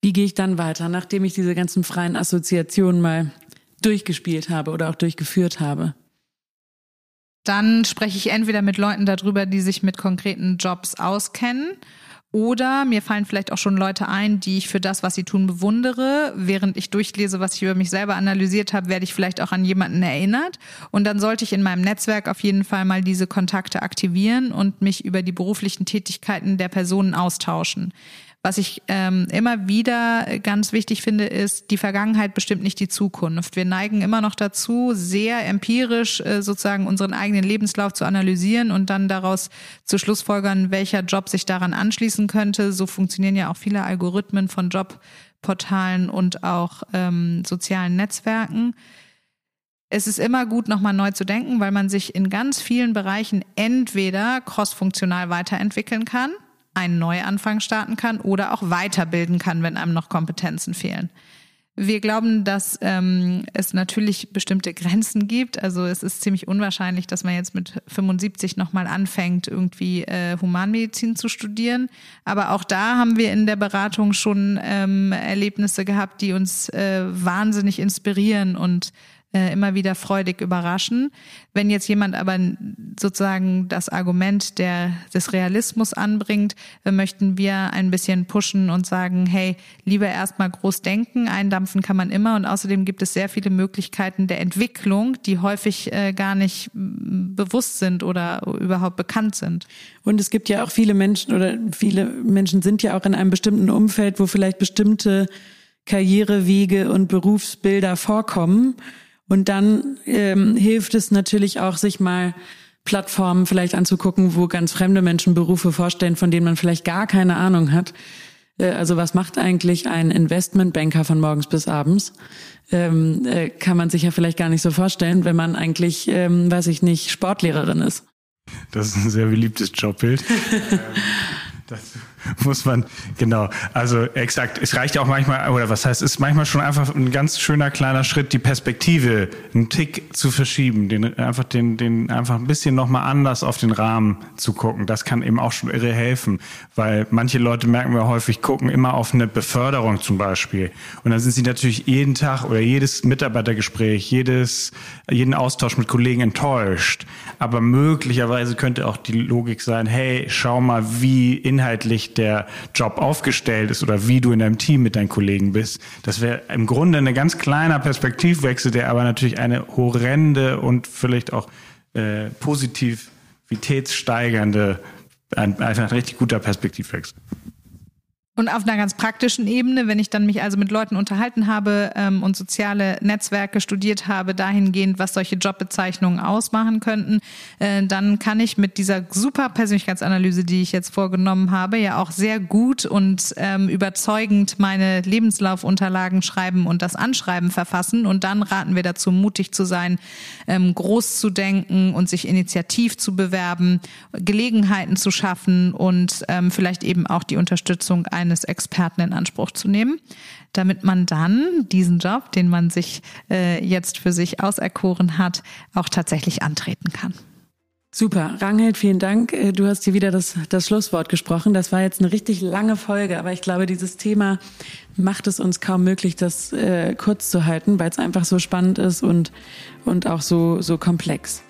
Wie gehe ich dann weiter, nachdem ich diese ganzen freien Assoziationen mal durchgespielt habe oder auch durchgeführt habe? Dann spreche ich entweder mit Leuten darüber, die sich mit konkreten Jobs auskennen oder mir fallen vielleicht auch schon Leute ein, die ich für das, was sie tun, bewundere. Während ich durchlese, was ich über mich selber analysiert habe, werde ich vielleicht auch an jemanden erinnert. Und dann sollte ich in meinem Netzwerk auf jeden Fall mal diese Kontakte aktivieren und mich über die beruflichen Tätigkeiten der Personen austauschen. Was ich ähm, immer wieder ganz wichtig finde, ist, die Vergangenheit bestimmt nicht die Zukunft. Wir neigen immer noch dazu, sehr empirisch äh, sozusagen unseren eigenen Lebenslauf zu analysieren und dann daraus zu Schlussfolgern, welcher Job sich daran anschließen könnte. So funktionieren ja auch viele Algorithmen von Jobportalen und auch ähm, sozialen Netzwerken. Es ist immer gut, nochmal neu zu denken, weil man sich in ganz vielen Bereichen entweder crossfunktional weiterentwickeln kann – einen Neuanfang starten kann oder auch weiterbilden kann, wenn einem noch Kompetenzen fehlen. Wir glauben, dass ähm, es natürlich bestimmte Grenzen gibt. Also es ist ziemlich unwahrscheinlich, dass man jetzt mit 75 nochmal anfängt, irgendwie äh, Humanmedizin zu studieren. Aber auch da haben wir in der Beratung schon ähm, Erlebnisse gehabt, die uns äh, wahnsinnig inspirieren und äh, immer wieder freudig überraschen. Wenn jetzt jemand aber sozusagen das Argument der, des Realismus anbringt, äh, möchten wir ein bisschen pushen und sagen, hey, lieber erstmal groß denken, eindampfen kann man immer und außerdem gibt es sehr viele Möglichkeiten der Entwicklung, die häufig äh, gar nicht bewusst sind oder überhaupt bekannt sind. Und es gibt ja auch viele Menschen oder viele Menschen sind ja auch in einem bestimmten Umfeld, wo vielleicht bestimmte Karrierewege und Berufsbilder vorkommen. Und dann ähm, hilft es natürlich auch, sich mal Plattformen vielleicht anzugucken, wo ganz fremde Menschen Berufe vorstellen, von denen man vielleicht gar keine Ahnung hat. Äh, also was macht eigentlich ein Investmentbanker von morgens bis abends? Ähm, äh, kann man sich ja vielleicht gar nicht so vorstellen, wenn man eigentlich, ähm, weiß ich nicht, Sportlehrerin ist. Das ist ein sehr beliebtes Jobbild. das muss man, genau. Also exakt. Es reicht auch manchmal, oder was heißt, es ist manchmal schon einfach ein ganz schöner kleiner Schritt, die Perspektive einen Tick zu verschieben, den einfach den, den einfach ein bisschen nochmal anders auf den Rahmen zu gucken. Das kann eben auch schon irre helfen, weil manche Leute merken wir häufig, gucken immer auf eine Beförderung zum Beispiel. Und dann sind sie natürlich jeden Tag oder jedes Mitarbeitergespräch, jedes, jeden Austausch mit Kollegen enttäuscht. Aber möglicherweise könnte auch die Logik sein, hey, schau mal, wie inhaltlich der Job aufgestellt ist oder wie du in deinem Team mit deinen Kollegen bist. Das wäre im Grunde ein ganz kleiner Perspektivwechsel, der aber natürlich eine horrende und vielleicht auch äh, positivitätssteigernde, ein, einfach ein richtig guter Perspektivwechsel. Und auf einer ganz praktischen Ebene, wenn ich dann mich also mit Leuten unterhalten habe ähm, und soziale Netzwerke studiert habe, dahingehend, was solche Jobbezeichnungen ausmachen könnten, äh, dann kann ich mit dieser super Persönlichkeitsanalyse, die ich jetzt vorgenommen habe, ja auch sehr gut und ähm, überzeugend meine Lebenslaufunterlagen schreiben und das Anschreiben verfassen. Und dann raten wir dazu, mutig zu sein, ähm, groß zu denken und sich initiativ zu bewerben, Gelegenheiten zu schaffen und ähm, vielleicht eben auch die Unterstützung eines eines Experten in Anspruch zu nehmen, damit man dann diesen Job, den man sich äh, jetzt für sich auserkoren hat, auch tatsächlich antreten kann. Super, Rangel, vielen Dank. Äh, du hast hier wieder das, das Schlusswort gesprochen. Das war jetzt eine richtig lange Folge, aber ich glaube, dieses Thema macht es uns kaum möglich, das äh, kurz zu halten, weil es einfach so spannend ist und, und auch so, so komplex.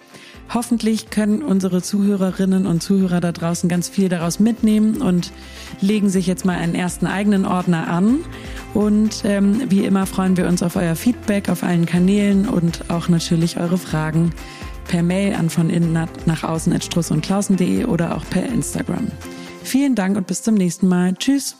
Hoffentlich können unsere Zuhörerinnen und Zuhörer da draußen ganz viel daraus mitnehmen und legen sich jetzt mal einen ersten eigenen Ordner an. Und ähm, wie immer freuen wir uns auf euer Feedback auf allen Kanälen und auch natürlich eure Fragen per Mail an von innen nach außen at struss und klausen.de oder auch per Instagram. Vielen Dank und bis zum nächsten Mal. Tschüss.